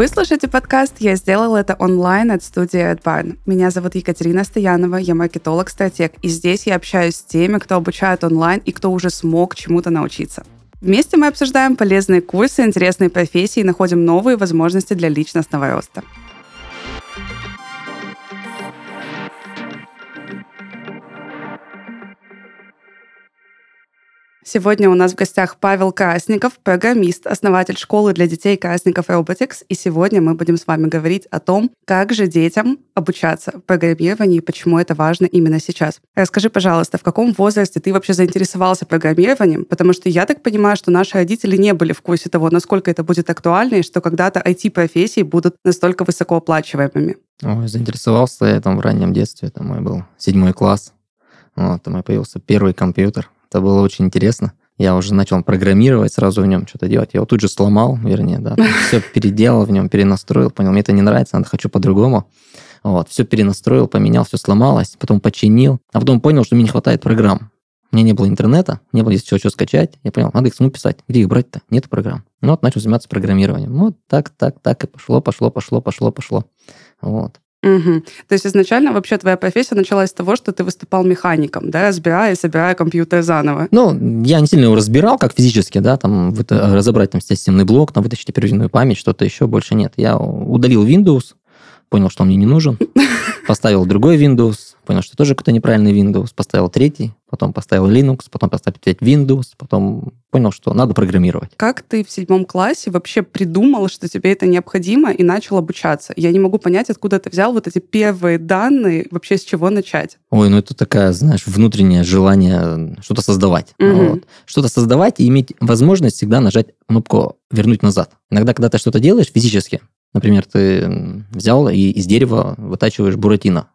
Вы слушаете подкаст «Я сделал это онлайн» от студии AdBarn. Меня зовут Екатерина Стоянова, я маркетолог-стратег, и здесь я общаюсь с теми, кто обучает онлайн и кто уже смог чему-то научиться. Вместе мы обсуждаем полезные курсы, интересные профессии и находим новые возможности для личностного роста. Сегодня у нас в гостях Павел Красников, программист, основатель школы для детей Красников Robotics. И сегодня мы будем с вами говорить о том, как же детям обучаться программированию и почему это важно именно сейчас. Расскажи, пожалуйста, в каком возрасте ты вообще заинтересовался программированием? Потому что я так понимаю, что наши родители не были в курсе того, насколько это будет актуально и что когда-то IT-профессии будут настолько высокооплачиваемыми. Ой, заинтересовался я там в раннем детстве. Это мой был седьмой класс. Вот, там и появился первый компьютер это было очень интересно. Я уже начал программировать, сразу в нем что-то делать. Я его тут же сломал, вернее, да. Все переделал в нем, перенастроил, понял, мне это не нравится, надо хочу по-другому. Вот, все перенастроил, поменял, все сломалось, потом починил, а потом понял, что мне не хватает программ. У меня не было интернета, не было здесь чего, чего скачать. Я понял, надо их самому писать. Где их брать-то? Нет программ. Ну вот начал заниматься программированием. Вот так, так, так и пошло, пошло, пошло, пошло, пошло. Вот. Угу. То есть изначально вообще твоя профессия началась с того, что ты выступал механиком, да, разбирая и собирая компьютер заново. Ну, я не сильно его разбирал, как физически, да, там разобрать там системный блок, там вытащить оперативную память, что-то еще больше нет. Я удалил Windows, понял, что он мне не нужен, поставил другой Windows, понял, что тоже какой-то неправильный Windows, поставил третий, потом поставил Linux, потом поставил опять Windows, потом понял, что надо программировать. Как ты в седьмом классе вообще придумал, что тебе это необходимо, и начал обучаться? Я не могу понять, откуда ты взял вот эти первые данные, вообще с чего начать? Ой, ну это такая, знаешь, внутреннее желание что-то создавать. Угу. Вот. Что-то создавать и иметь возможность всегда нажать кнопку «вернуть назад». Иногда, когда ты что-то делаешь физически, Например, ты взял и из дерева вытачиваешь буратино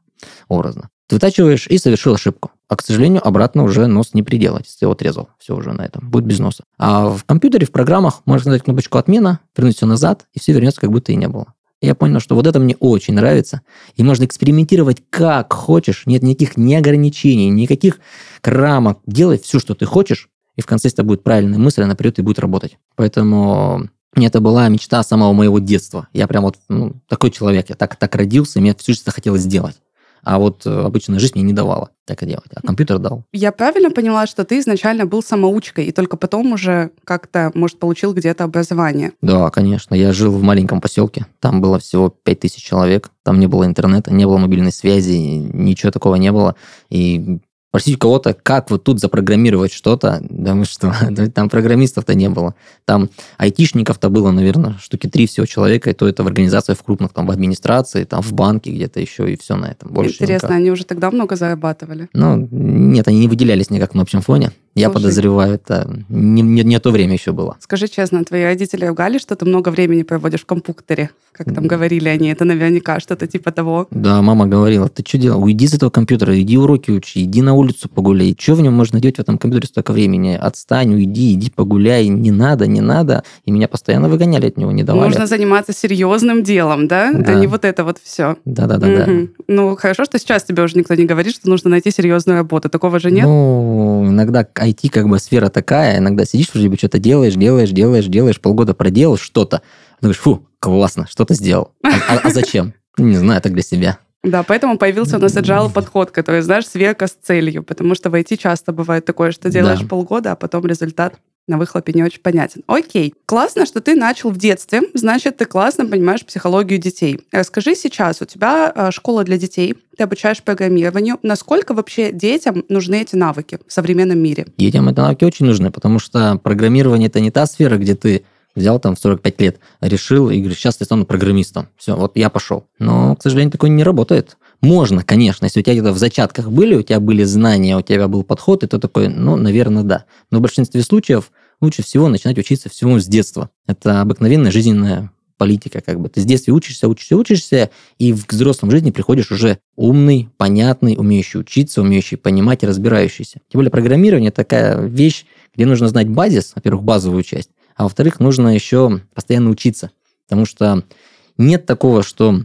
образно. Ты вытачиваешь и совершил ошибку. А, к сожалению, обратно уже нос не приделать, если отрезал. Все уже на этом. Будет без носа. А в компьютере, в программах можно нажать кнопочку «Отмена», вернуть все назад, и все вернется, как будто и не было. Я понял, что вот это мне очень нравится. И можно экспериментировать как хочешь. Нет никаких ни ограничений, никаких рамок. Делай все, что ты хочешь, и в конце это будет правильная мысль, она придет и будет работать. Поэтому это была мечта самого моего детства. Я прям вот ну, такой человек, я так, так родился, и мне всю жизнь хотелось сделать. А вот э, обычная жизнь мне не давала так и делать, а компьютер дал. Я правильно поняла, что ты изначально был самоучкой, и только потом уже как-то, может, получил где-то образование? Да, конечно. Я жил в маленьком поселке, там было всего 5000 человек, там не было интернета, не было мобильной связи, ничего такого не было. И Спросить у кого-то, как вот тут запрограммировать что-то, да мы что, там программистов-то не было. Там айтишников-то было, наверное, штуки три всего человека, и то это в организациях в крупных, там в администрации, там в банке где-то еще, и все на этом. Больше Интересно, никак. они уже тогда много зарабатывали? Ну, нет, они не выделялись никак на общем фоне. Я Слушай, подозреваю, это не, не, не то время еще было. Скажи честно, твои родители ругали, что ты много времени проводишь в компьютере? Как там говорили они, это наверняка что-то типа того. Да, мама говорила, ты что делал? Уйди с этого компьютера, иди уроки учи, иди на улицу погуляй. Что в нем можно делать в этом компьютере столько времени? Отстань, уйди, иди погуляй, не надо, не надо. И меня постоянно выгоняли от него, не давали. Нужно заниматься серьезным делом, да? да. А не вот это вот все. Да-да-да. Угу. да. Ну, хорошо, что сейчас тебе уже никто не говорит, что нужно найти серьезную работу. Такого же нет? Ну, иногда IT как бы сфера такая, иногда сидишь вроде бы что-то делаешь, делаешь, делаешь, делаешь, полгода проделал что-то, думаешь, фу, классно, что-то сделал. А, а, а зачем? Не знаю, так для себя. Да, поэтому появился у нас agile подход, который, знаешь, сверка с целью, потому что в IT часто бывает такое, что делаешь да. полгода, а потом результат на выхлопе не очень понятен. Окей, классно, что ты начал в детстве, значит, ты классно понимаешь психологию детей. Расскажи сейчас, у тебя а, школа для детей, ты обучаешь программированию. Насколько вообще детям нужны эти навыки в современном мире? Детям эти навыки очень нужны, потому что программирование – это не та сфера, где ты взял там в 45 лет, решил и говоришь, сейчас я стану программистом. Все, вот я пошел. Но, к сожалению, такое не работает. Можно, конечно, если у тебя где-то в зачатках были, у тебя были знания, у тебя был подход, и то такой, ну, наверное, да. Но в большинстве случаев лучше всего начинать учиться всему с детства. Это обыкновенная жизненная политика, как бы. Ты с детства учишься, учишься, учишься, и в взрослом жизни приходишь уже умный, понятный, умеющий учиться, умеющий понимать и разбирающийся. Тем более программирование такая вещь, где нужно знать базис, во-первых, базовую часть, а во-вторых, нужно еще постоянно учиться. Потому что нет такого, что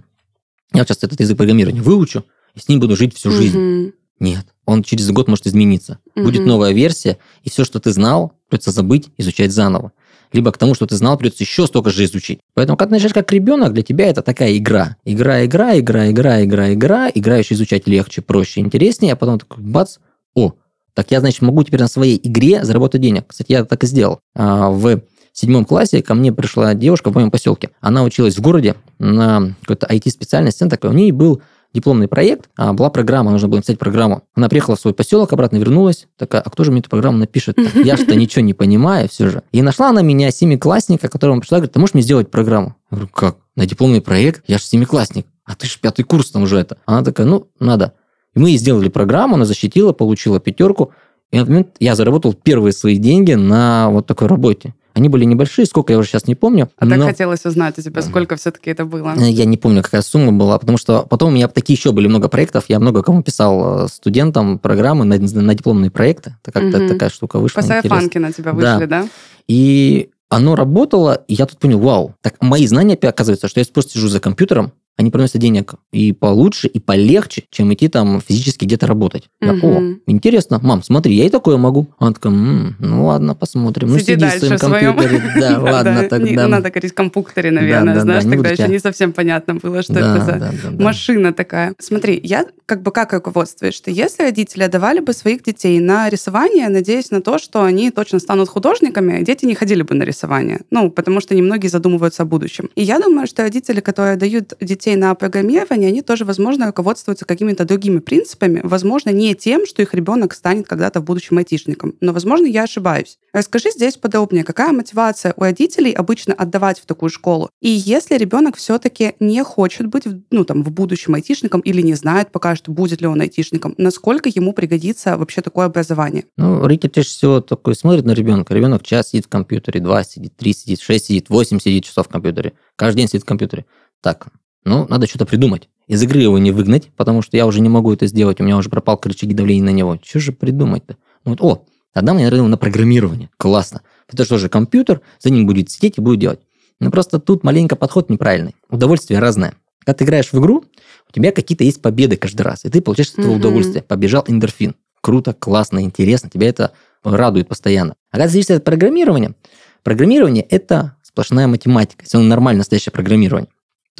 я сейчас этот язык программирования выучу, и с ним буду жить всю жизнь. Угу. Нет. Он через год может измениться. Угу. Будет новая версия, и все, что ты знал, придется забыть, изучать заново. Либо к тому, что ты знал, придется еще столько же изучить. Поэтому, когда ты начинаешь как ребенок, для тебя это такая игра. Игра, игра, игра, игра, игра, игра. Играешь изучать легче, проще, интереснее, а потом такой бац, о, так я, значит, могу теперь на своей игре заработать денег. Кстати, я так и сделал. А, в седьмом классе ко мне пришла девушка в моем поселке. Она училась в городе на какой-то IT-специальности. У нее был дипломный проект, а была программа, нужно было написать программу. Она приехала в свой поселок, обратно вернулась, такая, а кто же мне эту программу напишет? Я что ничего не понимаю все же. И нашла она меня, семиклассника, которому пришла, говорит, ты можешь мне сделать программу? Я говорю, как? На дипломный проект? Я же семиклассник. А ты же пятый курс там уже это. Она такая, ну, надо. И мы ей сделали программу, она защитила, получила пятерку. И на этот момент я заработал первые свои деньги на вот такой работе. Они были небольшие, сколько я уже сейчас не помню. А но... так хотелось узнать у тебя, сколько все-таки это было? Э, я не помню, какая сумма была, потому что потом у меня такие еще были много проектов. Я много кому писал э, студентам программы на, на дипломные проекты. Это как-то угу. такая штука вышла. По сайфанке на тебя вышли, да? да? И оно работало, и я тут понял, вау, так мои знания, оказывается, что я просто сижу за компьютером, они приносят денег и получше, и полегче, чем идти там физически где-то работать. Я, о, интересно, мам, смотри, я и такое могу. Она такая, м-м, ну ладно, посмотрим. Ну, сиди, в своем компьютере. Да, ладно, тогда. Надо говорить компьютере, наверное, знаешь, тогда еще не совсем понятно было, что это за машина такая. Смотри, я как бы как руководствуюсь, что если родители давали бы своих детей на рисование, надеясь на то, что они точно станут художниками, дети не ходили бы на рисование. Ну, потому что немногие задумываются о будущем. И я думаю, что родители, которые дают детей детей на программирование, они тоже, возможно, руководствуются какими-то другими принципами, возможно, не тем, что их ребенок станет когда-то в будущем айтишником. Но, возможно, я ошибаюсь. Расскажи здесь подробнее, какая мотивация у родителей обычно отдавать в такую школу? И если ребенок все-таки не хочет быть, ну, там, в будущем айтишником или не знает пока что, будет ли он айтишником, насколько ему пригодится вообще такое образование? Ну, родитель чаще всего такой смотрит на ребенка. Ребенок час сидит в компьютере, два сидит, три сидит, шесть сидит, восемь сидит часов в компьютере. Каждый день сидит в компьютере. Так, ну, надо что-то придумать. Из игры его не выгнать, потому что я уже не могу это сделать, у меня уже пропал рычаги давления на него. Что же придумать-то? Ну, вот, о, тогда мне наверное, на программирование. Классно. Это что же компьютер, за ним будет сидеть и будет делать. Но просто тут маленько подход неправильный. Удовольствие разное. Когда ты играешь в игру, у тебя какие-то есть победы каждый раз, и ты получаешь этого mm-hmm. удовольствие. Побежал эндорфин. Круто, классно, интересно, тебя это радует постоянно. А когда зависит от программирования, программирование – это сплошная математика, если оно нормально настоящее программирование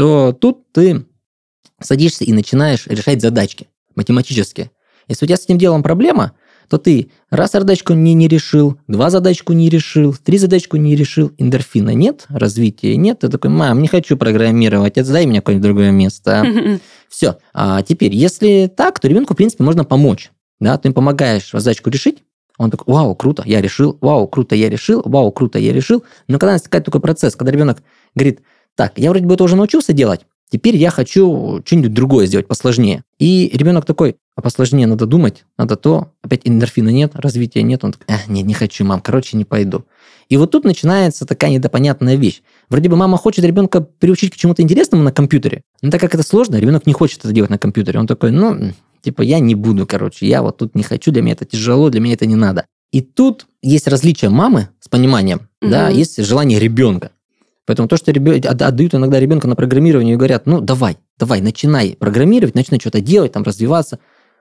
то тут ты садишься и начинаешь решать задачки математические. Если у тебя с этим делом проблема, то ты раз задачку не, не решил, два задачку не решил, три задачку не решил, эндорфина нет, развития нет, ты такой, мам, не хочу программировать, отдай мне какое-нибудь другое место. Все. А теперь, если так, то ребенку, в принципе, можно помочь. Да, ты им помогаешь задачку решить, он такой, вау, круто, я решил, вау, круто, я решил, вау, круто, я решил. Но когда наступает такой процесс, когда ребенок говорит, так, я вроде бы это уже научился делать, теперь я хочу что-нибудь другое сделать, посложнее. И ребенок такой, а посложнее надо думать, надо то, опять эндорфина нет, развития нет, он такой, э, нет, не хочу, мам, короче, не пойду. И вот тут начинается такая недопонятная вещь. Вроде бы мама хочет ребенка приучить к чему-то интересному на компьютере, но так как это сложно, ребенок не хочет это делать на компьютере. Он такой, ну, типа, я не буду, короче, я вот тут не хочу, для меня это тяжело, для меня это не надо. И тут есть различие мамы с пониманием, угу. да, есть желание ребенка. Поэтому то, что ребен... отдают иногда ребенка на программирование и говорят, ну, давай, давай, начинай программировать, начинай что-то делать, там, развиваться.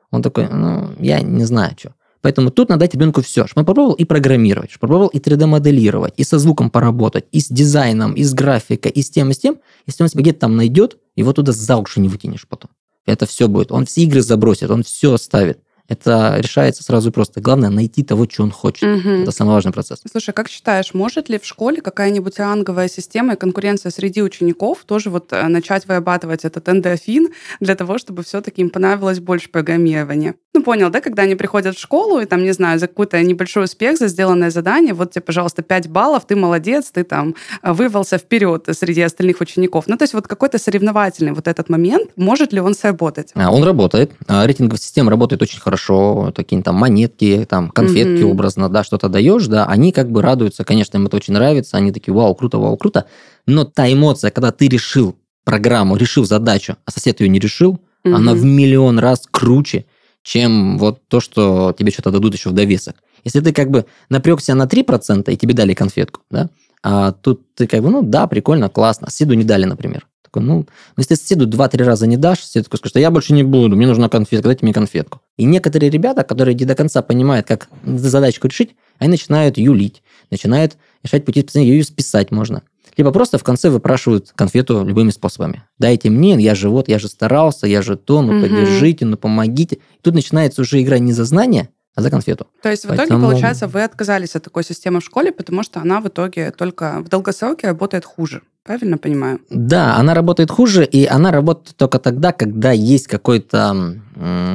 Он такой, ну, я не знаю, что. Поэтому тут надо дать ребенку все. Чтобы он попробовал и программировать, попробовал и 3D-моделировать, и со звуком поработать, и с дизайном, и с графикой, и с тем, и с тем. Если он себя где-то там найдет, его туда за уши не вытянешь потом. Это все будет. Он все игры забросит, он все оставит. Это решается сразу просто. Главное найти того, что он хочет. Угу. Это самый важный процесс. Слушай, как считаешь, может ли в школе какая-нибудь ранговая система и конкуренция среди учеников тоже вот э, начать вырабатывать этот эндорфин для того, чтобы все-таки им понравилось больше программирования? Ну, понял, да, когда они приходят в школу и там, не знаю, за какой-то небольшой успех, за сделанное задание, вот тебе, пожалуйста, 5 баллов, ты молодец, ты там э, вырвался вперед среди остальных учеников. Ну, то есть вот какой-то соревновательный вот этот момент, может ли он сработать? А, он работает. А, рейтинговая система работает очень хорошо хорошо, такие там монетки, там конфетки mm-hmm. образно, да, что-то даешь, да, они как бы радуются, конечно, им это очень нравится, они такие, вау, круто, вау, круто, но та эмоция, когда ты решил программу, решил задачу, а сосед ее не решил, mm-hmm. она в миллион раз круче, чем вот то, что тебе что-то дадут еще в довесок. Если ты как бы напрягся на 3% и тебе дали конфетку, да, а тут ты как бы, ну да, прикольно, классно, соседу не дали, например. Такой, ну, если соседу два-три раза не дашь, сосед такой скажет, что я больше не буду, мне нужна конфетка, дайте мне конфетку. И некоторые ребята, которые не до конца понимают, как задачку решить, они начинают юлить, начинают решать пути спасения, ее списать можно. Либо просто в конце выпрашивают конфету любыми способами. Дайте мне, я же вот, я же старался, я же то, ну угу. поддержите, ну помогите. И тут начинается уже игра не за знание, а за конфету. То есть Поэтому... в итоге, получается, вы отказались от такой системы в школе, потому что она в итоге только в долгосроке работает хуже. Правильно понимаю? Да, она работает хуже, и она работает только тогда, когда есть какой-то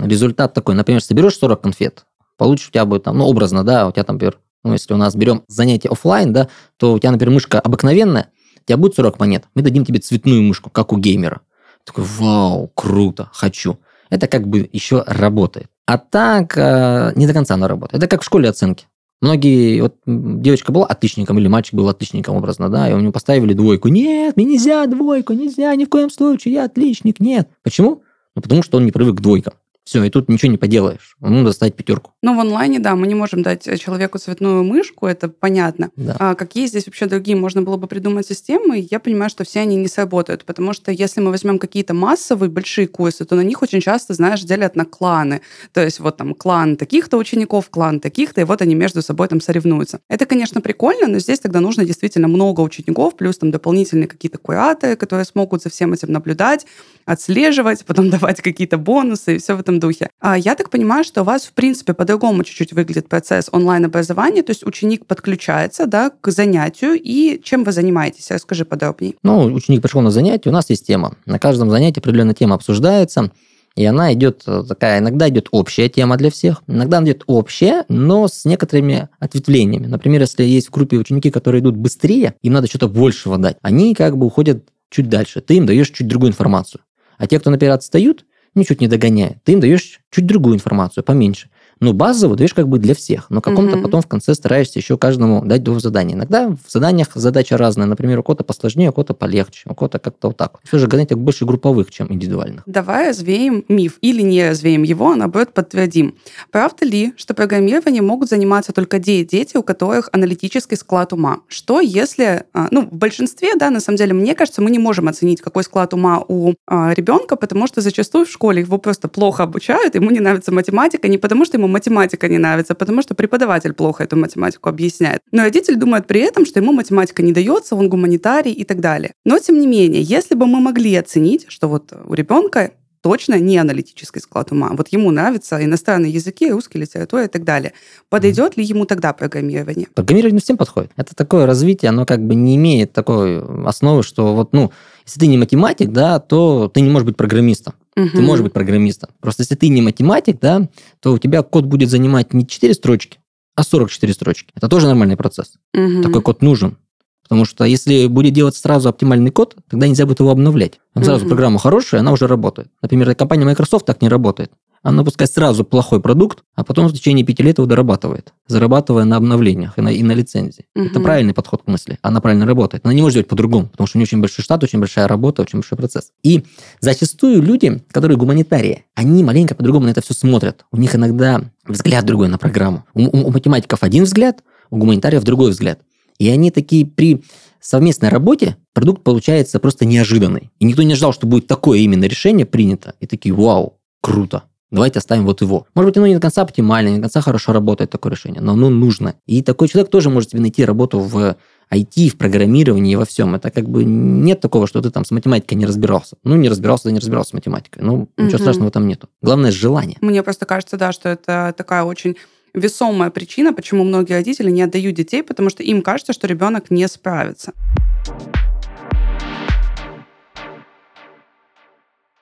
результат такой. Например, соберешь 40 конфет, получишь у тебя будет там, ну, образно, да, у тебя там, например, ну, если у нас берем занятие офлайн, да, то у тебя, например, мышка обыкновенная, у тебя будет 40 монет, мы дадим тебе цветную мышку, как у геймера. Такой, вау, круто, хочу. Это как бы еще работает. А так, э, не до конца она работает. Это как в школе оценки. Многие, вот девочка была отличником или мальчик был отличником образно, да, и у него поставили двойку. Нет, мне нельзя двойку, нельзя, ни в коем случае, я отличник, нет. Почему? Ну, потому что он не привык к двойкам. Все, и тут ничего не поделаешь. Ему надо ставить пятерку. Ну, в онлайне, да, мы не можем дать человеку цветную мышку, это понятно. Да. А какие здесь вообще другие можно было бы придумать системы? Я понимаю, что все они не сработают, потому что если мы возьмем какие-то массовые большие курсы, то на них очень часто, знаешь, делят на кланы. То есть вот там клан таких-то учеников, клан таких-то, и вот они между собой там соревнуются. Это, конечно, прикольно, но здесь тогда нужно действительно много учеников, плюс там дополнительные какие-то кураторы, которые смогут за всем этим наблюдать, отслеживать, потом давать какие-то бонусы и все в этом духе. А я так понимаю, что у вас, в принципе, по-другому чуть-чуть выглядит процесс онлайн-образования, то есть ученик подключается да, к занятию, и чем вы занимаетесь? Расскажи подробнее. Ну, ученик пришел на занятие, у нас есть тема. На каждом занятии определенная тема обсуждается, и она идет э, такая, иногда идет общая тема для всех, иногда она идет общая, но с некоторыми ответвлениями. Например, если есть в группе ученики, которые идут быстрее, им надо что-то большего дать, они как бы уходят чуть дальше, ты им даешь чуть другую информацию. А те, кто, например, отстают, ничуть не догоняя, ты им даешь чуть другую информацию, поменьше. Ну, базово даешь как бы для всех, но каком-то угу. потом в конце стараешься еще каждому дать двух заданий. Иногда в заданиях задача разная. Например, у кого-то посложнее, у кого-то полегче, у кого-то как-то вот так. Все же занятия больше групповых, чем индивидуальных. Давай развеем миф или не развеем его, а наоборот подтвердим. Правда ли, что программированием могут заниматься только те дети, у которых аналитический склад ума? Что если, а, ну, в большинстве, да, на самом деле, мне кажется, мы не можем оценить, какой склад ума у а, ребенка, потому что зачастую в школе его просто плохо обучают, ему не нравится математика, не потому что ему математика не нравится, потому что преподаватель плохо эту математику объясняет. Но родитель думает при этом, что ему математика не дается, он гуманитарий и так далее. Но, тем не менее, если бы мы могли оценить, что вот у ребенка точно не аналитический склад ума. Вот ему нравятся иностранные языки, русская литература и так далее. Подойдет ли ему тогда программирование? Программирование всем подходит. Это такое развитие, оно как бы не имеет такой основы, что вот, ну, если ты не математик, да, то ты не можешь быть программистом. Угу. Ты можешь быть программистом. Просто если ты не математик, да, то у тебя код будет занимать не 4 строчки, а 44 строчки. Это тоже нормальный процесс. Угу. Такой код нужен. Потому что если будет делать сразу оптимальный код, тогда нельзя будет его обновлять. Сразу угу. программа хорошая, она уже работает. Например, компания Microsoft так не работает она пускай сразу плохой продукт, а потом в течение пяти лет его дорабатывает, зарабатывая на обновлениях и на, и на лицензии. Угу. Это правильный подход к мысли. Она правильно работает. Она не может делать по-другому, потому что у нее очень большой штат, очень большая работа, очень большой процесс. И зачастую люди, которые гуманитарии, они маленько по-другому на это все смотрят. У них иногда взгляд другой на программу. У, у, у математиков один взгляд, у гуманитариев другой взгляд. И они такие при совместной работе продукт получается просто неожиданный. И никто не ждал, что будет такое именно решение принято. И такие, вау, круто. Давайте оставим вот его. Может быть, оно не до конца оптимально, не до конца хорошо работает такое решение, но оно нужно. И такой человек тоже может себе найти работу в IT, в программировании во всем. Это как бы нет такого, что ты там с математикой не разбирался. Ну, не разбирался, да не разбирался с математикой. Ну, ничего угу. страшного там нету. Главное – желание. Мне просто кажется, да, что это такая очень весомая причина, почему многие родители не отдают детей, потому что им кажется, что ребенок не справится.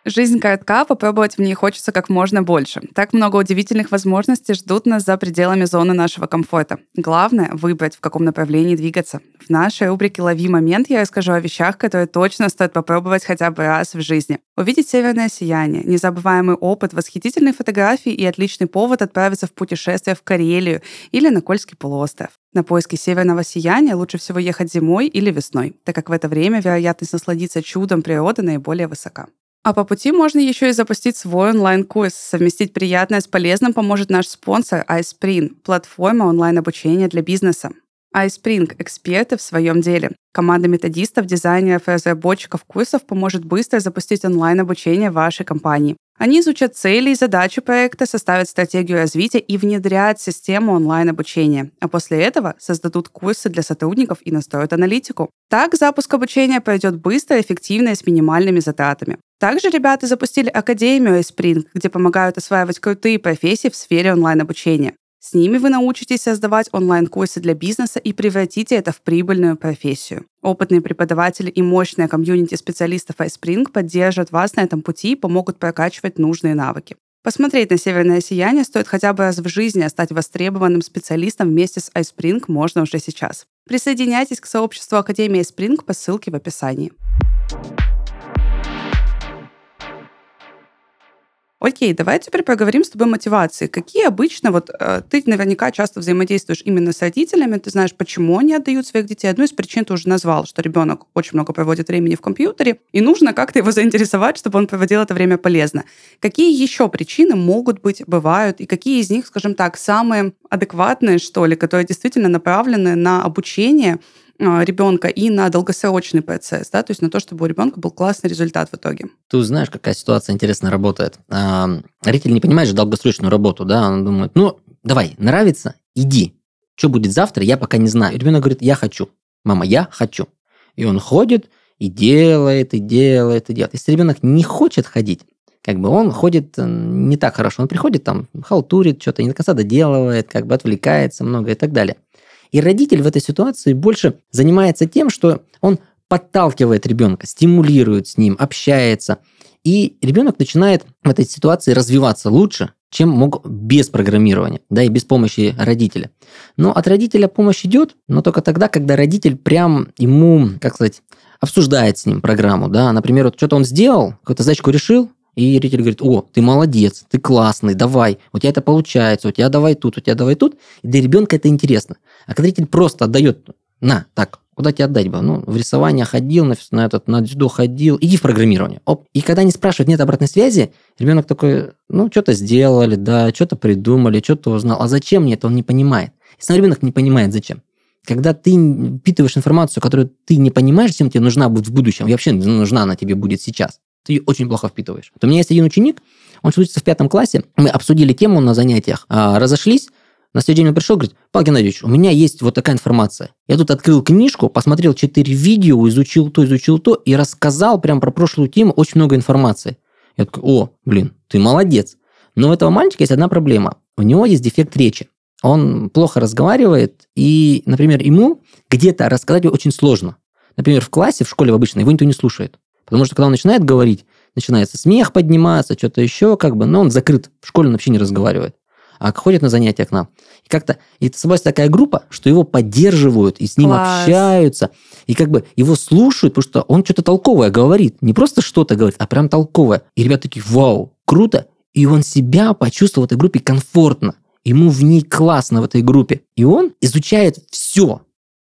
Жизнь коротка, попробовать в ней хочется как можно больше. Так много удивительных возможностей ждут нас за пределами зоны нашего комфорта. Главное — выбрать, в каком направлении двигаться. В нашей рубрике «Лови момент» я расскажу о вещах, которые точно стоит попробовать хотя бы раз в жизни. Увидеть северное сияние, незабываемый опыт, восхитительные фотографии и отличный повод отправиться в путешествие в Карелию или на Кольский полуостров. На поиски северного сияния лучше всего ехать зимой или весной, так как в это время вероятность насладиться чудом природы наиболее высока. А по пути можно еще и запустить свой онлайн-курс. Совместить приятное с полезным поможет наш спонсор iSpring, платформа онлайн-обучения для бизнеса. iSpring – эксперты в своем деле. Команда методистов, дизайнеров и разработчиков курсов поможет быстро запустить онлайн-обучение вашей компании. Они изучат цели и задачи проекта, составят стратегию развития и внедрят систему онлайн-обучения. А после этого создадут курсы для сотрудников и настроят аналитику. Так запуск обучения пройдет быстро, эффективно и с минимальными затратами. Также ребята запустили Академию iSpring, где помогают осваивать крутые профессии в сфере онлайн-обучения. С ними вы научитесь создавать онлайн-курсы для бизнеса и превратите это в прибыльную профессию. Опытные преподаватели и мощная комьюнити специалистов iSpring поддержат вас на этом пути и помогут прокачивать нужные навыки. Посмотреть на северное сияние стоит хотя бы раз в жизни, а стать востребованным специалистом вместе с iSpring можно уже сейчас. Присоединяйтесь к сообществу Академии iSpring по ссылке в описании. Окей, давай теперь поговорим с тобой о мотивации. Какие обычно, вот э, ты наверняка часто взаимодействуешь именно с родителями, ты знаешь, почему они отдают своих детей. Одну из причин ты уже назвал, что ребенок очень много проводит времени в компьютере, и нужно как-то его заинтересовать, чтобы он проводил это время полезно. Какие еще причины могут быть, бывают, и какие из них, скажем так, самые адекватные, что ли, которые действительно направлены на обучение ребенка и на долгосрочный процесс, да, то есть на то, чтобы у ребенка был классный результат в итоге. Ты знаешь, какая ситуация интересно работает. А, родитель не понимает же долгосрочную работу, да, он думает, ну, давай, нравится, иди. Что будет завтра, я пока не знаю. И ребенок говорит, я хочу. Мама, я хочу. И он ходит и делает, и делает, и делает. Если ребенок не хочет ходить, как бы он ходит э, не так хорошо. Он приходит там, халтурит, что-то не до конца доделывает, как бы отвлекается много и так далее. И родитель в этой ситуации больше занимается тем, что он подталкивает ребенка, стимулирует с ним, общается. И ребенок начинает в этой ситуации развиваться лучше, чем мог без программирования, да, и без помощи родителя. Но от родителя помощь идет, но только тогда, когда родитель прям ему, как сказать, обсуждает с ним программу, да, например, вот что-то он сделал, какую-то задачку решил, и родитель говорит, о, ты молодец, ты классный, давай, у тебя это получается, у тебя давай тут, у тебя давай тут. И для ребенка это интересно. А когда родитель просто отдает, на, так, куда тебе отдать бы? Ну, в рисование ходил, на, на этот, на дзюдо ходил, иди в программирование. Оп. И когда они спрашивают, нет обратной связи, ребенок такой, ну, что-то сделали, да, что-то придумали, что-то узнал. А зачем мне это, он не понимает. И сам ребенок не понимает, зачем. Когда ты впитываешь информацию, которую ты не понимаешь, зачем тебе нужна будет в будущем, и вообще нужна она тебе будет сейчас, ты ее очень плохо впитываешь. Вот у меня есть один ученик, он учится в пятом классе, мы обсудили тему на занятиях, а, разошлись, на следующий день он пришел, говорит, Павел Геннадьевич, у меня есть вот такая информация. Я тут открыл книжку, посмотрел четыре видео, изучил то, изучил то, и рассказал прям про прошлую тему очень много информации. Я такой, о, блин, ты молодец. Но у этого мальчика есть одна проблема. У него есть дефект речи. Он плохо разговаривает, и, например, ему где-то рассказать очень сложно. Например, в классе, в школе в обычной, его никто не слушает. Потому что когда он начинает говорить, начинается смех подниматься, что-то еще, как бы, но он закрыт. В школе он вообще не разговаривает. А ходит на занятия к нам. И как-то, и собой такая группа, что его поддерживают, и с ним Класс. общаются, и как бы его слушают, потому что он что-то толковое говорит. Не просто что-то говорит, а прям толковое. И ребята такие, вау, круто. И он себя почувствовал в этой группе комфортно. Ему в ней классно в этой группе. И он изучает все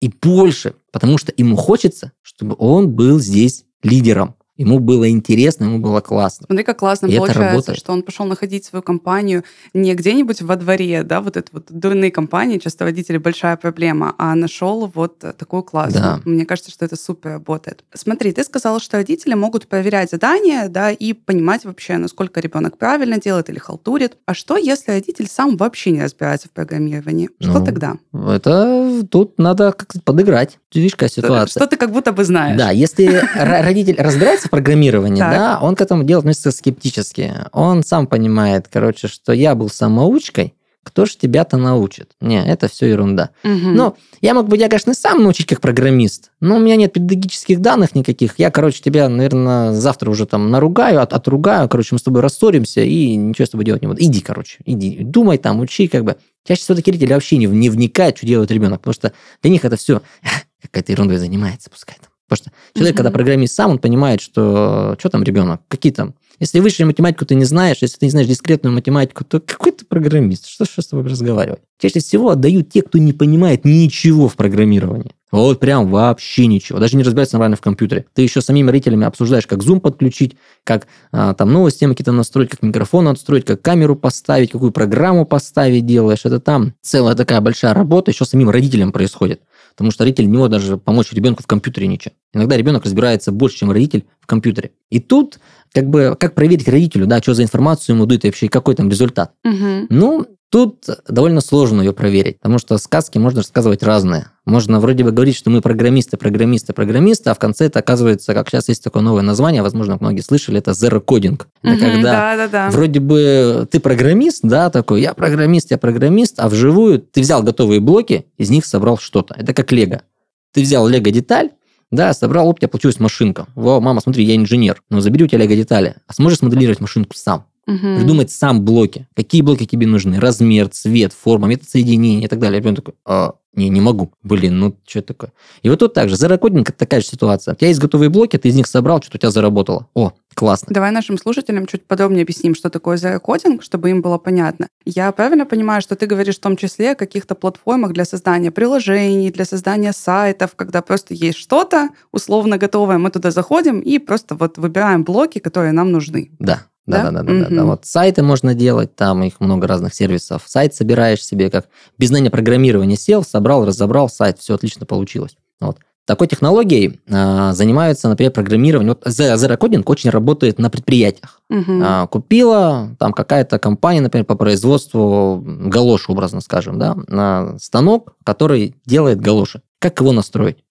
и больше, потому что ему хочется, чтобы он был здесь лидером. Ему было интересно, ему было классно. Смотри, как классно и получается, что он пошел находить свою компанию не где-нибудь во дворе, да, вот это вот дурные компании, часто водители большая проблема, а нашел вот такую классную. Да. Мне кажется, что это супер работает. Смотри, ты сказала, что родители могут проверять задания, да, и понимать вообще, насколько ребенок правильно делает или халтурит. А что, если родитель сам вообще не разбирается в программировании? Что ну, тогда? Это тут надо как-то подыграть. Видишь, какая ситуация. Что ты как будто бы знаешь. Да, если родитель разбирается в программировании, да, он к этому делу относится скептически. Он сам понимает, короче, что я был самоучкой, кто ж тебя-то научит? Не, это все ерунда. Угу. Ну, я мог бы, я, конечно, сам научить как программист, но у меня нет педагогических данных никаких. Я, короче, тебя, наверное, завтра уже там наругаю, от, отругаю, короче, мы с тобой рассоримся и ничего с тобой делать не буду. Иди, короче, иди, думай там, учи, как бы. Чаще всего такие родители вообще не, не вникают, что делает ребенок, потому что для них это все какая-то ерундой занимается, пускай там. Потому что человек, mm-hmm. когда программист сам, он понимает, что что там ребенок, какие там... Если высшую математику ты не знаешь, если ты не знаешь дискретную математику, то какой ты программист? Что, что с тобой разговаривать? Чаще всего отдают те, кто не понимает ничего в программировании. Вот прям вообще ничего. Даже не разбирается нормально в компьютере. Ты еще самими родителями обсуждаешь, как Zoom подключить, как а, там новые системы какие-то настроить, как микрофон отстроить, как камеру поставить, какую программу поставить делаешь. Это там целая такая большая работа еще самим родителям происходит. Потому что родитель не может даже помочь ребенку в компьютере ничего. Иногда ребенок разбирается больше, чем родитель в компьютере. И тут как бы как проверить родителю, да, что за информацию ему дают и вообще какой там результат. Угу. Ну, Тут довольно сложно ее проверить, потому что сказки можно рассказывать разные. Можно вроде бы говорить, что мы программисты, программисты, программисты, а в конце это оказывается, как сейчас есть такое новое название, возможно, многие слышали, это zero coding. Это Мгм, когда да-да-да. вроде бы ты программист, да, такой, я программист, я программист, а вживую ты взял готовые блоки, из них собрал что-то. Это как лего. Ты взял лего-деталь, да, собрал, оп, у тебя получилась машинка. Вау, мама, смотри, я инженер. Ну, забери у тебя лего-детали. А сможешь смоделировать машинку сам? Мгм. придумать сам блоки. Какие блоки тебе нужны? Размер, цвет, форма, метод соединения и так далее. Ребенок такой, а, не, не могу. Блин, ну что такое? И вот тут также. Зерокодинг – это такая же ситуация. У тебя есть готовые блоки, ты из них собрал, что-то у тебя заработало. О, классно. Давай нашим слушателям чуть подробнее объясним, что такое зерокодинг, чтобы им было понятно. Я правильно понимаю, что ты говоришь в том числе о каких-то платформах для создания приложений, для создания сайтов, когда просто есть что-то условно готовое, мы туда заходим и просто вот выбираем блоки, которые нам нужны. Да. Да? Да, да, да, да, да, да. Вот сайты можно делать, там их много разных сервисов. Сайт собираешь себе, как без знания программирования сел, собрал, разобрал сайт, все отлично получилось. Вот. Такой технологией а, занимаются, например, программированием. Вот Zero Coding очень работает на предприятиях. Мгм. А, купила там какая-то компания, например, по производству галош, образно скажем, да, на станок, который делает галоши. Как его настроить?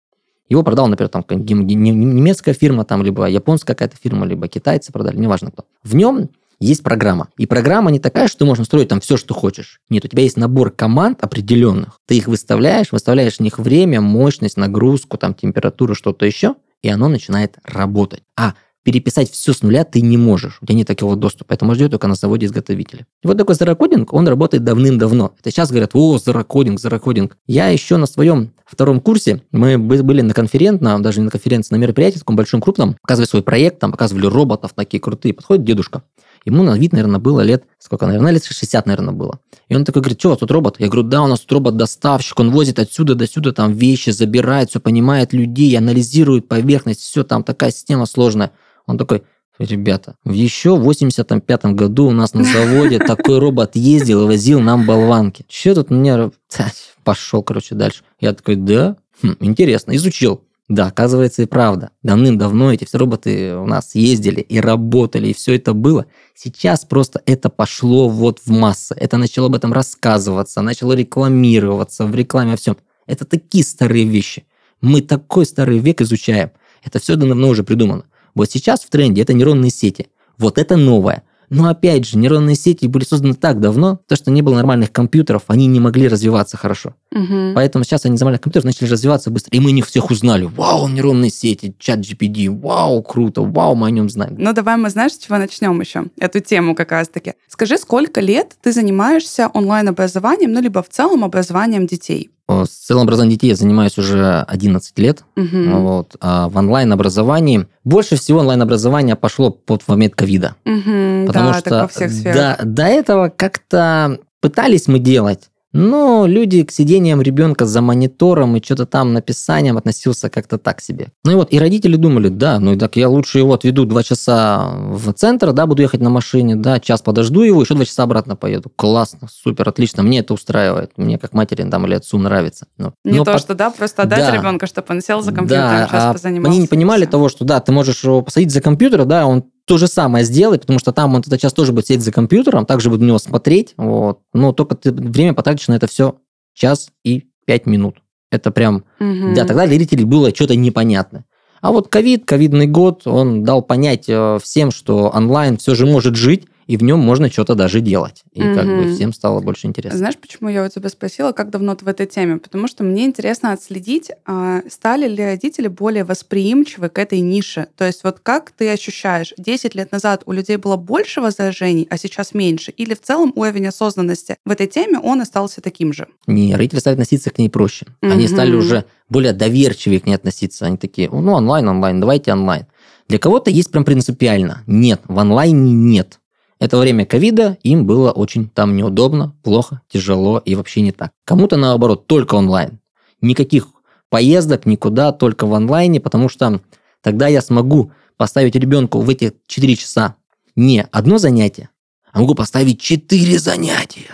Его продал, например, там немецкая фирма, там, либо японская какая-то фирма, либо китайцы продали, неважно кто. В нем есть программа. И программа не такая, что ты можешь настроить там все, что хочешь. Нет, у тебя есть набор команд определенных. Ты их выставляешь, выставляешь в них время, мощность, нагрузку, там, температуру, что-то еще, и оно начинает работать. А переписать все с нуля ты не можешь. У тебя нет такого доступа. Это делать только на заводе изготовителя. И вот такой зерокодинг, он работает давным-давно. Это сейчас говорят, о, зерокодинг, зерокодинг. Я еще на своем втором курсе, мы бы- были на конференции, даже не на конференции, на мероприятии, таком большом, крупном, показывали свой проект, там показывали роботов такие крутые. Подходит дедушка. Ему на вид, наверное, было лет, сколько, наверное, лет 60, наверное, было. И он такой говорит, что, тут робот? Я говорю, да, у нас тут робот-доставщик, он возит отсюда до сюда там вещи, забирает, все понимает людей, анализирует поверхность, все, там такая система сложная. Он такой, ребята, еще в 85 году у нас на заводе такой робот ездил и возил нам болванки. Че тут мне... Пошел, короче, дальше. Я такой, да, Хм, интересно, изучил. Да, оказывается, и правда. Давным-давно эти все роботы у нас ездили и работали, и все это было. Сейчас просто это пошло вот в массы. Это начало об этом рассказываться, начало рекламироваться в рекламе, во всем. Это такие старые вещи. Мы такой старый век изучаем. Это все давно уже придумано. Вот сейчас в тренде это нейронные сети. Вот это новое. Но опять же, нейронные сети были созданы так давно, то, что не было нормальных компьютеров, они не могли развиваться хорошо. Мгм. Поэтому сейчас они нормальных компьютеров начали развиваться быстро. И мы них всех узнали. Вау, нейронные сети, чат GPD, вау, круто, вау, мы о нем знаем. Ну, давай мы, знаешь, с чего начнем еще? Эту тему как раз-таки. Скажи, сколько лет ты занимаешься онлайн-образованием, ну, либо в целом образованием детей? О, С целым образованием детей я занимаюсь уже 11 лет. Мгм. Вот. А в онлайн-образовании... Больше всего онлайн-образование пошло под момент ковида. Мгм. Потому да, что во всех сферах. до, до этого как-то пытались мы делать, но люди к сидениям ребенка за монитором и что-то там написанием относился как-то так себе. Ну и вот, и родители думали, да, ну и так я лучше его отведу два часа в центр, да, буду ехать на машине, да, час подожду его, еще два часа обратно поеду. Классно, супер, отлично, мне это устраивает, мне как матери там или отцу нравится. Ну, Не но то, пот- что, да, просто отдать Да. ребенка, чтобы он сел за компьютером, да, сейчас а позанимался. они не понимали того, что да, ты можешь его посадить за компьютер, да, он то же самое сделает, потому что там он этот час тоже будет сидеть за компьютером, также будет на него смотреть, вот. Но только ты время потратишь на это все час и пять минут. Это прям, Мгм. да, тогда для зрителей было что-то непонятное. А вот ковид, ковидный год, он дал понять э, всем, что онлайн все же может жить, и в нем можно что-то даже делать. И как бы всем стало больше интересно. Знаешь, почему я у тебя спросила, как давно ты в этой теме? Потому что мне интересно отследить, а, стали ли родители более восприимчивы к этой нише. То есть вот как ты ощущаешь, 10 лет назад у людей было больше возражений, а сейчас меньше? Или в целом уровень осознанности в этой теме, он остался таким же? Не, родители стали относиться к ней проще. Они Мгм. стали уже более доверчивее к ней относиться. Они такие, ну, онлайн, онлайн, давайте онлайн. Для кого-то есть прям принципиально. Нет, в онлайне нет. Это время ковида, им было очень там неудобно, плохо, тяжело и вообще не так. Кому-то наоборот, только онлайн. Никаких поездок никуда, только в онлайне, потому что тогда я смогу поставить ребенку в эти 4 часа не одно занятие, а могу поставить 4 занятия.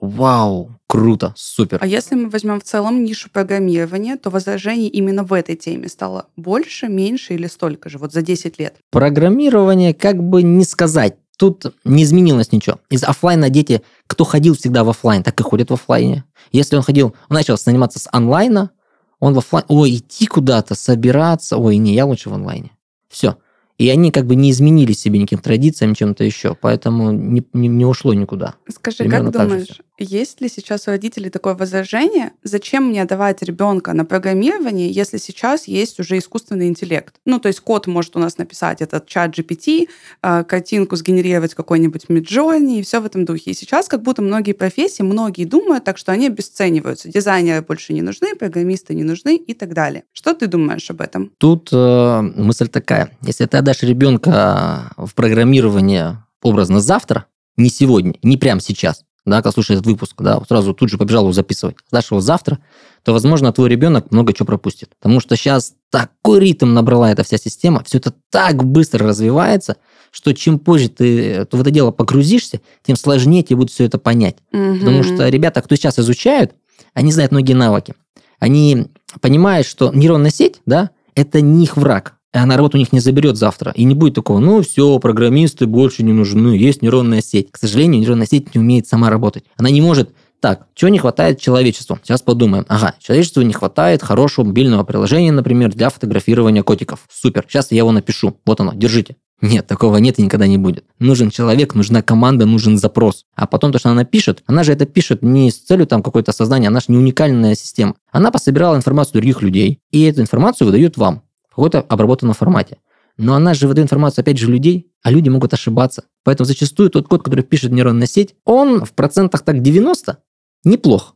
Вау, круто, супер. А если мы возьмем в целом нишу программирования, то возражений именно в этой теме стало больше, меньше или столько же, вот за 10 лет? Программирование, как бы не сказать. Тут не изменилось ничего. Из офлайна дети, кто ходил всегда в офлайн, так и ходят в офлайне. Если он ходил, он начал заниматься с онлайна, он в офлайн, ой, идти куда-то, собираться, ой, не, я лучше в онлайне. Все. И они как бы не изменили себе никаким традициям, чем-то еще, поэтому не, не, не ушло никуда. Скажи, Примерно как думаешь, есть ли сейчас у родителей такое возражение, зачем мне давать ребенка на программирование, если сейчас есть уже искусственный интеллект? Ну, то есть код может у нас написать этот чат GPT, а, картинку сгенерировать какой-нибудь Midjourney и все в этом духе. И сейчас как будто многие профессии, многие думают так, что они обесцениваются. Дизайнеры больше не нужны, программисты не нужны и так далее. Что ты думаешь об этом? Тут э, мысль такая. Если ты отдашь ребенка в программирование образно завтра, не сегодня, не прямо сейчас, да, когда слушает этот выпуск, да, сразу тут же побежал его записывать, сдашь его завтра, то, возможно, твой ребенок много чего пропустит. Потому что сейчас такой ритм набрала эта вся система, все это так быстро развивается, что чем позже ты в это дело погрузишься, тем сложнее тебе будет все это понять. Угу. Потому что ребята, кто сейчас изучают, они знают многие навыки. Они понимают, что нейронная сеть, да, это не их враг она работу у них не заберет завтра. И не будет такого, ну все, программисты больше не нужны, есть нейронная сеть. К сожалению, нейронная сеть не умеет сама работать. Она не может так, чего не хватает человечеству? Сейчас подумаем. Ага, человечеству не хватает хорошего мобильного приложения, например, для фотографирования котиков. Супер, сейчас я его напишу. Вот оно, держите. Нет, такого нет и никогда не будет. Нужен человек, нужна команда, нужен запрос. А потом то, что она пишет, она же это пишет не с целью там какое-то создания, она же не уникальная система. Она пособирала информацию других людей, и эту информацию выдает вам в каком-то обработанном формате. Но она же выдает информацию, опять же, людей, а люди могут ошибаться. Поэтому зачастую тот код, который пишет нейронная сеть, он в процентах так 90 неплох.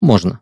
Можно.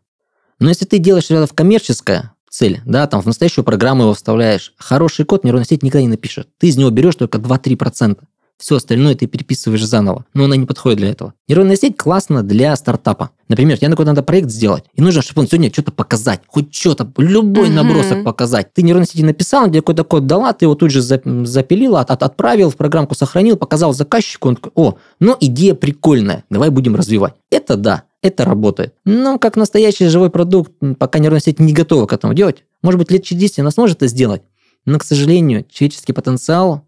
Но если ты делаешь это в коммерческое цель, да, там в настоящую программу его вставляешь, хороший код нейронная сеть никогда не напишет. Ты из него берешь только 2-3%. Все остальное ты переписываешь заново, но она не подходит для этого. Нейронная сеть классно для стартапа. Например, тебе какой-то надо проект сделать, и нужно, чтобы он сегодня что-то показать, хоть что-то, любой uh-huh. набросок показать. Ты нейронной сети написал, где какой-то код дала, ты его тут же запилил, от, от, отправил, в программку сохранил, показал заказчику, он такой, о, ну идея прикольная, давай будем развивать. Это да, это работает. Но как настоящий живой продукт, пока нейронная сеть не готова к этому делать, может быть, лет через 10 она сможет это сделать, но, к сожалению, человеческий потенциал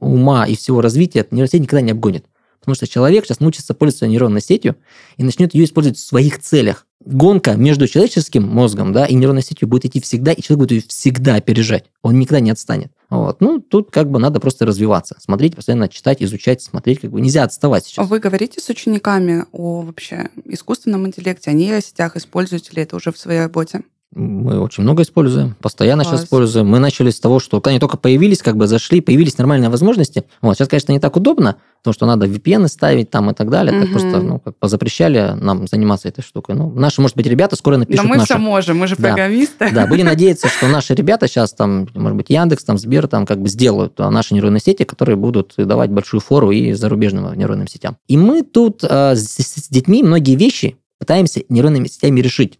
ума и всего развития нейросеть никогда не обгонит. Потому что человек сейчас научится пользоваться нейронной сетью и начнет ее использовать в своих целях. Гонка между человеческим мозгом да, и нейронной сетью будет идти всегда, и человек будет ее всегда опережать. Он никогда не отстанет. Вот. Ну, тут как бы надо просто развиваться, смотреть, постоянно читать, изучать, смотреть, как бы нельзя отставать сейчас. Вы говорите с учениками о вообще искусственном интеллекте, о нейросетях, используете ли это уже в своей работе? Мы очень много используем, постоянно Класс. сейчас используем. Мы начали с того, что когда они только появились, как бы зашли, появились нормальные возможности. Вот, сейчас, конечно, не так удобно, потому что надо VPN ставить там и так далее. Угу. Так просто, ну, как позапрещали нам заниматься этой штукой. Ну, наши, может быть, ребята скоро напишут Но мы наши. все можем, мы же да. программисты. Да, будем надеяться, что наши ребята сейчас там, может быть, Яндекс, там, Сбер, там, как бы сделают а наши нейронные сети, которые будут давать большую фору и зарубежным нейронным сетям. И мы тут э, с, с детьми многие вещи пытаемся нейронными сетями решить.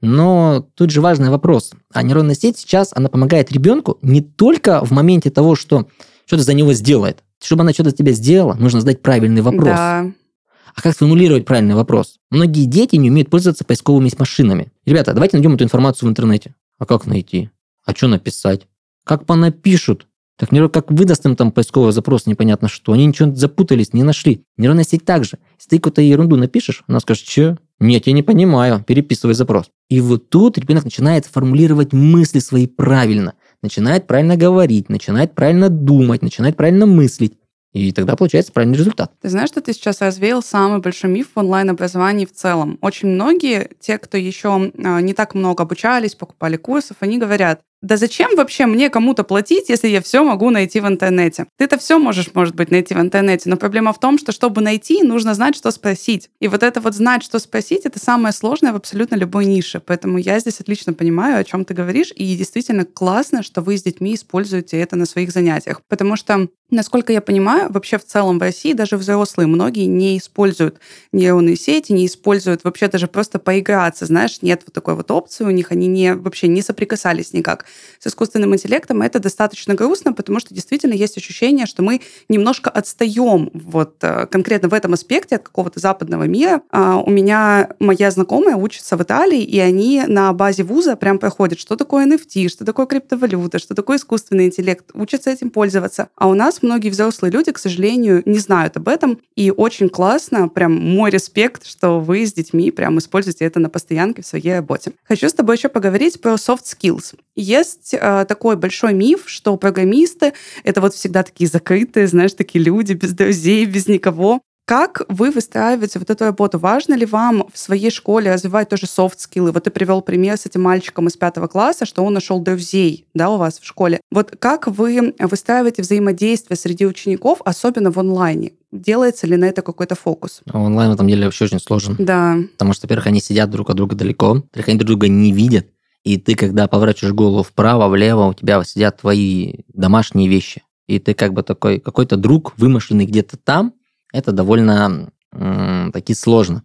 Но тут же важный вопрос. А нейронная сеть сейчас, она помогает ребенку не только в моменте того, что что-то за него сделает. Чтобы она что-то за тебя сделала, нужно задать правильный вопрос. Да. А как сформулировать правильный вопрос? Многие дети не умеют пользоваться поисковыми машинами. Ребята, давайте найдем эту информацию в интернете. А как найти? А что написать? Как понапишут? Так как выдаст им там поисковый запрос, непонятно что. Они ничего запутались, не нашли. Нейронная сеть также. Если ты какую-то ерунду напишешь, она скажет, что? Нет, я не понимаю. Переписывай запрос. И вот тут ребенок начинает формулировать мысли свои правильно. Начинает правильно говорить, начинает правильно думать, начинает правильно мыслить. И тогда получается правильный результат. Ты знаешь, что ты сейчас развеял самый большой миф в онлайн-образовании в целом? Очень многие, те, кто еще а, не так много обучались, покупали курсов, они говорят, да зачем вообще мне кому-то платить, если я все могу найти в интернете? Ты это все можешь, может быть, найти в интернете, но проблема в том, что чтобы найти, нужно знать, что спросить. И вот это вот знать, что спросить, это самое сложное в абсолютно любой нише. Поэтому я здесь отлично понимаю, о чем ты говоришь, и действительно классно, что вы с детьми используете это на своих занятиях. Потому что Насколько я понимаю, вообще в целом в России даже взрослые многие не используют нейронные сети, не используют вообще даже просто поиграться, знаешь, нет вот такой вот опции у них, они не, вообще не соприкасались никак с искусственным интеллектом. Это достаточно грустно, потому что действительно есть ощущение, что мы немножко отстаем вот э, конкретно в этом аспекте от какого-то западного мира. А у меня моя знакомая учится в Италии, и они на базе вуза прям проходят, что такое NFT, что такое криптовалюта, что такое искусственный интеллект, учатся этим пользоваться. А у нас многие взрослые люди, к сожалению, не знают об этом. И очень классно, прям мой респект, что вы с детьми прям используете это на постоянке в своей работе. Хочу с тобой еще поговорить про soft skills. Есть э, такой большой миф, что программисты — это вот всегда такие закрытые, знаешь, такие люди без друзей, без никого. Как вы выстраиваете вот эту работу? Важно ли вам в своей школе развивать тоже софт-скиллы? Вот ты привел пример с этим мальчиком из пятого класса, что он нашел друзей да, у вас в школе. Вот как вы выстраиваете взаимодействие среди учеников, особенно в онлайне? Делается ли на это какой-то фокус? Онлайн в этом деле вообще очень сложен. Да. Потому что, во-первых, они сидят друг от друга далеко, во-вторых, они друг друга не видят, и ты, когда поворачиваешь голову вправо, влево, у тебя сидят твои домашние вещи. И ты как бы такой, какой-то друг вымышленный где-то там, это довольно таки сложно.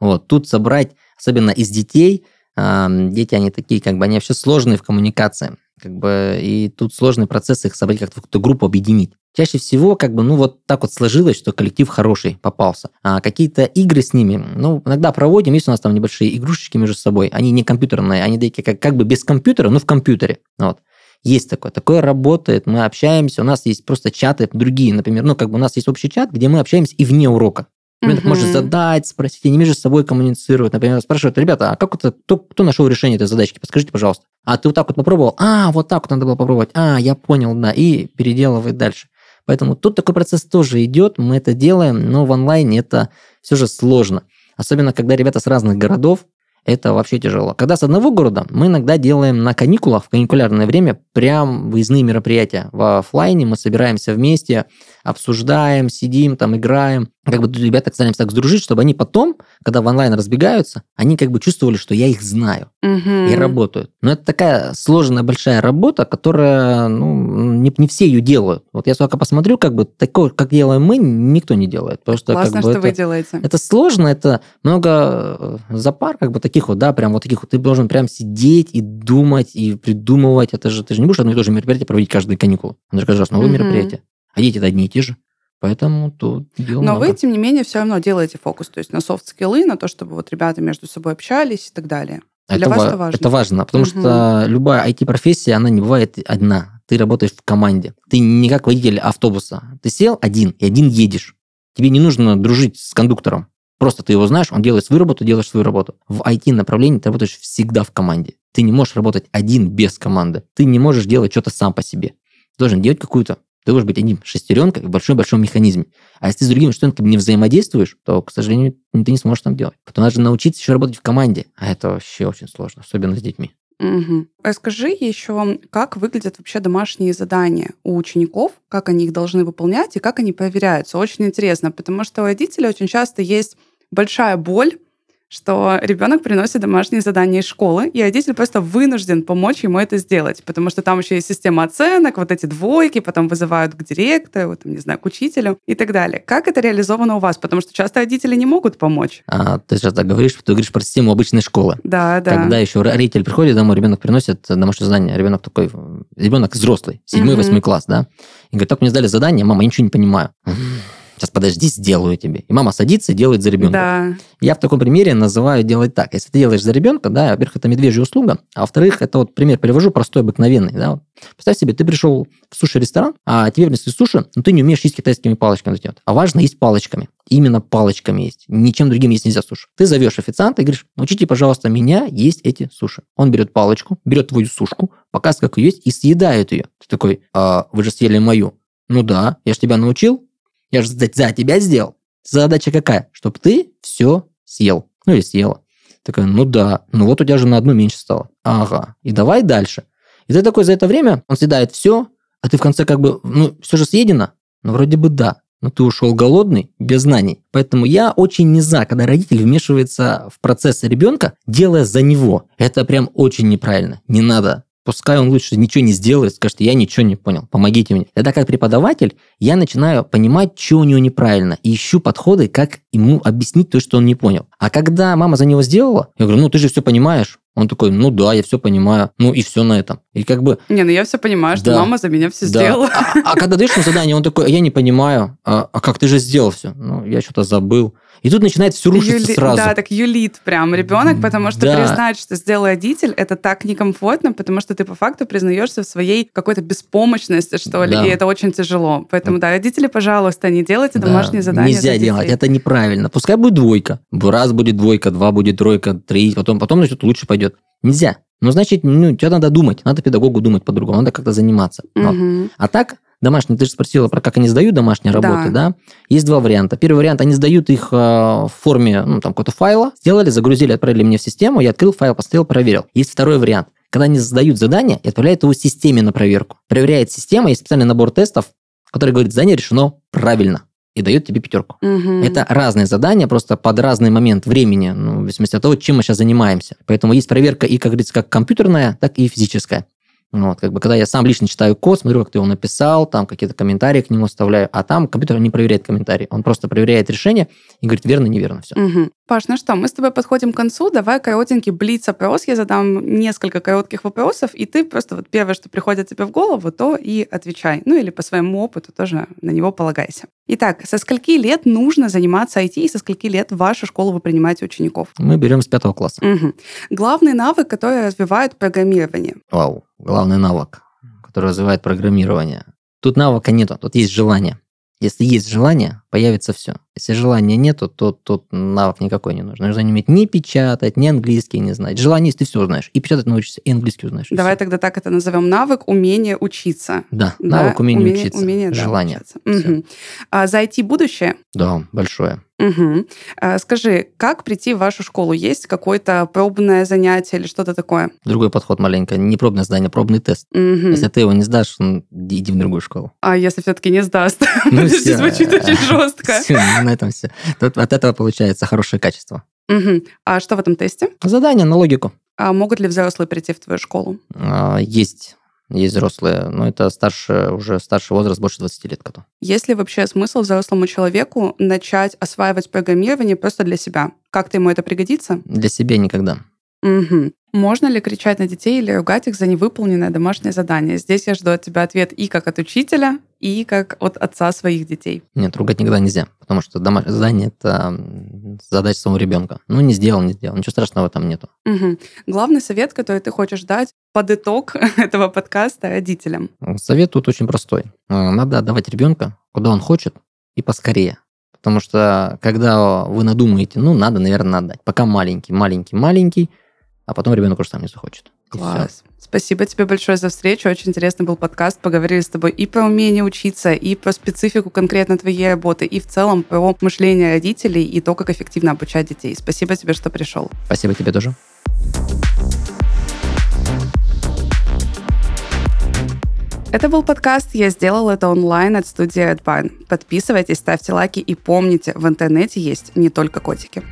Вот. Тут собрать, особенно из детей, э, дети, они такие, как бы, они вообще сложные в коммуникации. Как бы, и тут сложный процесс их собрать, как-то в какую-то группу объединить. Чаще всего, как бы, ну, вот так вот сложилось, что коллектив хороший попался. А какие-то игры с ними, ну, иногда проводим, есть у нас там небольшие игрушечки между собой, они не компьютерные, они такие как, как бы без компьютера, но в компьютере. Вот. Есть такое. Такое работает, мы общаемся, у нас есть просто чаты другие, например, ну, как бы у нас есть общий чат, где мы общаемся и вне урока. Ребенок uh-huh. может задать, спросить, они между собой коммуницируют. Например, спрашивают, ребята, а как это, кто, кто нашел решение этой задачки? Подскажите, пожалуйста. А ты вот так вот попробовал? А, вот так вот надо было попробовать. А, я понял, да. И переделывает дальше. Поэтому тут такой процесс тоже идет, мы это делаем, но в онлайне это все же сложно. Особенно, когда ребята с разных городов, это вообще тяжело. Когда с одного города, мы иногда делаем на каникулах, в каникулярное время, прям выездные мероприятия. В офлайне мы собираемся вместе, обсуждаем, сидим, там играем. Как бы ребята стараемся так сдружить, чтобы они потом, когда в онлайн разбегаются, они как бы чувствовали, что я их знаю угу. и работают. Но это такая сложная большая работа, которая, ну, не, не все ее делают. Вот я только посмотрю, как бы такое, как делаем мы, никто не делает. Потому что, Классно, как бы, что это, вы делаете. Это сложно, это много э, запар, как бы таких вот, да, прям вот таких вот. Ты должен прям сидеть и думать, и придумывать. Это же, ты же не будешь одно и то же мероприятие проводить каждые каникулы. Это же каждый раз новое угу. мероприятие. А дети-то одни и те же. Поэтому тут дело Но много. вы, тем не менее, все равно делаете фокус, то есть на софт-скиллы, на то, чтобы вот ребята между собой общались и так далее. Для это вас это важно? Это важно, потому угу. что любая IT-профессия, она не бывает одна. Ты работаешь в команде. Ты не как водитель автобуса. Ты сел один и один едешь. Тебе не нужно дружить с кондуктором. Просто ты его знаешь, он делает свою работу, делаешь свою работу. В IT-направлении ты работаешь всегда в команде. Ты не можешь работать один без команды. Ты не можешь делать что-то сам по себе. Ты должен делать какую-то ты должен быть одним шестеренкой в большом-большом механизме. А если ты с другими шестеренками не взаимодействуешь, то, к сожалению, ты не сможешь там делать. Потом надо научиться еще работать в команде. А это вообще очень сложно, особенно с детьми. Угу. Расскажи еще, как выглядят вообще домашние задания у учеников, как они их должны выполнять и как они проверяются. Очень интересно, потому что у родителей очень часто есть большая боль что ребенок приносит домашние задания из школы, и родитель просто вынужден помочь ему это сделать, потому что там еще есть система оценок, вот эти двойки, потом вызывают к директору, там, не знаю, к учителю и так далее. Как это реализовано у вас? Потому что часто родители не могут помочь. А, ты сейчас так говоришь, ты говоришь про систему обычной школы. Да, да. Когда еще родитель приходит домой, ребенок приносит домашнее задание, ребенок такой, ребенок взрослый, седьмой, восьмой класс, да, и говорит, так мне сдали задание, мама, я ничего не понимаю сейчас подожди, сделаю тебе. И мама садится и делает за ребенка. Да. Я в таком примере называю делать так. Если ты делаешь за ребенка, да, во-первых, это медвежья услуга, а во-вторых, это вот пример привожу простой, обыкновенный. Да. Представь себе, ты пришел в суши-ресторан, а тебе принесли суши, но ты не умеешь есть китайскими палочками. А важно есть палочками. Именно палочками есть. Ничем другим есть нельзя суши. Ты зовешь официанта и говоришь, научите, пожалуйста, меня есть эти суши. Он берет палочку, берет твою сушку, показывает, как ее есть, и съедает ее. Ты такой, а, вы же съели мою. Ну да, я же тебя научил, я же за тебя сделал. Задача какая? Чтобы ты все съел. Ну или съела. Такая, ну да, ну вот у тебя же на одну меньше стало. Ага, и давай дальше. И ты такой за это время, он съедает все, а ты в конце как бы, ну, все же съедено? Ну, вроде бы да. Но ты ушел голодный, без знаний. Поэтому я очень не за, когда родитель вмешивается в процесс ребенка, делая за него. Это прям очень неправильно. Не надо Пускай он лучше ничего не сделает, скажет, я ничего не понял, помогите мне. Тогда как преподаватель я начинаю понимать, что у него неправильно, и ищу подходы, как ему объяснить то, что он не понял. А когда мама за него сделала, я говорю, ну ты же все понимаешь. Он такой, ну да, я все понимаю. Ну и все на этом. И как бы... Не, ну я все понимаю, что Да. мама за меня все Да. сделала. А, а когда даешь ему задание, он такой, «А я не понимаю, а, а как ты же сделал все? Ну, я что-то забыл. И тут начинает все рушиться Юли- сразу. Да, так юлит прям ребенок, потому что Да. признать, что сделал родитель, это так некомфортно, потому что ты по факту признаешься в своей какой-то беспомощности, что ли, Да. и это очень тяжело. Поэтому, да, родители, пожалуйста, не делайте Да, домашние задания. Нельзя делать, это неправильно. Пускай будет двойка. Раз будет двойка, два будет тройка, три, потом, потом значит, лучше пойдет. Нельзя. Ну, значит, ну, тебе надо думать, надо педагогу думать по-другому, надо как-то заниматься. Вот. Мгм. А так, домашние, ты же спросила про как они сдают домашние работы, да? Есть два варианта. Первый вариант, они сдают их э, в форме, ну, там, какого-то файла, сделали, загрузили, отправили мне в систему, я открыл файл, поставил, проверил. Есть второй вариант. Когда они сдают задание и отправляют его системе на проверку. Проверяет система, есть специальный набор тестов, который говорит, задание решено правильно и дает тебе пятерку. Мгм. Это разные задания, просто под разный момент времени, ну, в зависимости от того, чем мы сейчас занимаемся. Поэтому есть проверка и, как говорится, как компьютерная, так и физическая. Ну, Вот, как бы, когда я сам лично читаю код, смотрю, как ты его написал, там какие-то комментарии к нему оставляю, а там компьютер не проверяет комментарии, он просто проверяет решение и говорит, верно, неверно, все. Мгм. Паш, ну что, мы с тобой подходим к концу. Давай коротенький блиц-опрос. Я задам несколько коротких вопросов, и ты просто вот первое, что приходит тебе в голову, то и отвечай. Ну или по своему опыту тоже на него полагайся. Итак, со скольки лет нужно заниматься IT, и со скольки лет в вашу школу вы принимаете учеников? Мы берем с пятого класса. Мгм. Главный навык, который развивает программирование. Вау, главный навык, который развивает программирование. Тут навыка нету, тут есть желание. Если есть желание, появится все. Если желания нету, то тут навык никакой не нужен. Нужно не уметь ни печатать, ни английский не знать. Желание есть, ты все знаешь. И печатать научишься, и английский узнаешь. и Давай всё. тогда так это назовем навык умение учиться. Да, Да, навык умение, умение- учиться. умение, да, желание. учиться. Всё. Мгм. А за IT будущее? Да, большое. Мгм. А, Скажи, как прийти в вашу школу? Есть какое-то пробное занятие или что-то такое? Другой подход маленько. Не пробное здание, пробный тест. Мгм. Если ты его не сдашь, иди в другую школу. А если все-таки не сдаст? Ну, всё. звучит очень жестко. Всё, на этом все. Тут от этого получается хорошее качество. А что в этом тесте? Задание на логику. А могут ли взрослые прийти в твою школу? А, Есть, есть взрослые, но это старше, уже старший возраст, больше 20 лет коту. Есть ли вообще смысл взрослому человеку начать осваивать программирование просто для себя? Как-то ему это пригодится? Для себя никогда. Мгм. Можно ли кричать на детей или ругать их за невыполненное домашнее задание? Здесь я жду от тебя ответ и как от учителя, и как от отца своих детей. Нет, ругать никогда нельзя, потому что домашнее задание – это задача самого ребенка. Ну, не сделал, не сделал. Ничего страшного этом нету. Мгм. Главный совет, который ты хочешь дать под итог этого подкаста родителям. Совет тут очень простой. А, Надо отдавать ребенка, куда он хочет, и поскорее. Потому что когда вы надумаете, ну, надо, наверное, отдать. Пока маленький, маленький, маленький, а потом ребенок уже сам не захочет. Класс. Спасибо тебе большое за встречу. Очень интересный был подкаст. Поговорили с тобой и про умение учиться, и про специфику конкретно твоей работы, и в целом про мышление родителей и то, как эффективно обучать детей. Спасибо тебе, что пришел. Спасибо тебе тоже. Это был подкаст «Я сделал это онлайн» от студии Redbine. Подписывайтесь, ставьте лайки и помните, в интернете есть не только котики.